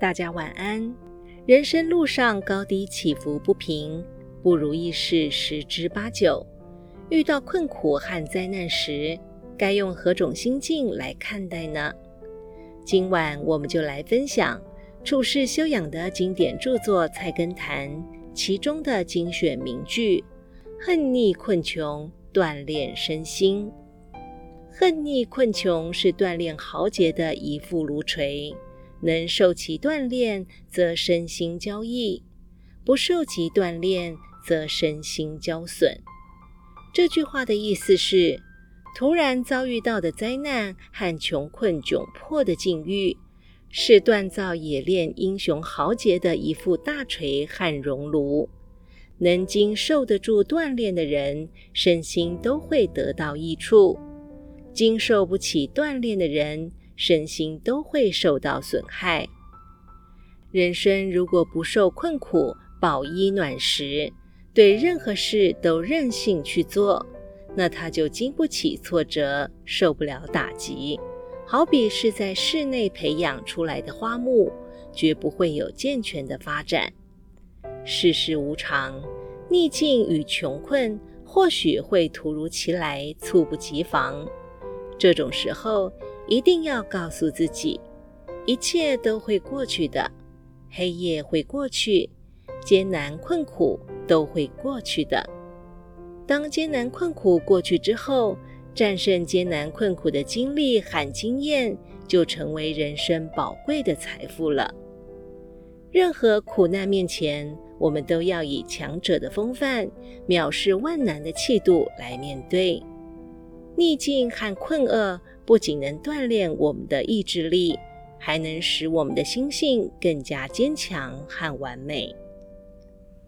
大家晚安。人生路上高低起伏不平，不如意事十之八九。遇到困苦和灾难时，该用何种心境来看待呢？今晚我们就来分享处世修养的经典著作《菜根谭》其中的精选名句：“恨逆困穷，锻炼身心。恨逆困穷是锻炼豪杰的一副炉锤。”能受其锻炼，则身心交易；不受其锻炼，则身心交损。这句话的意思是：突然遭遇到的灾难和穷困窘迫的境遇，是锻造冶炼英雄豪杰的一副大锤和熔炉。能经受得住锻炼的人，身心都会得到益处；经受不起锻炼的人，身心都会受到损害。人生如果不受困苦、饱衣暖食，对任何事都任性去做，那他就经不起挫折，受不了打击。好比是在室内培养出来的花木，绝不会有健全的发展。世事无常，逆境与穷困或许会突如其来、猝不及防。这种时候，一定要告诉自己，一切都会过去的，黑夜会过去，艰难困苦都会过去的。当艰难困苦过去之后，战胜艰难困苦的经历和经验，就成为人生宝贵的财富了。任何苦难面前，我们都要以强者的风范、藐视万难的气度来面对逆境和困厄。不仅能锻炼我们的意志力，还能使我们的心性更加坚强和完美。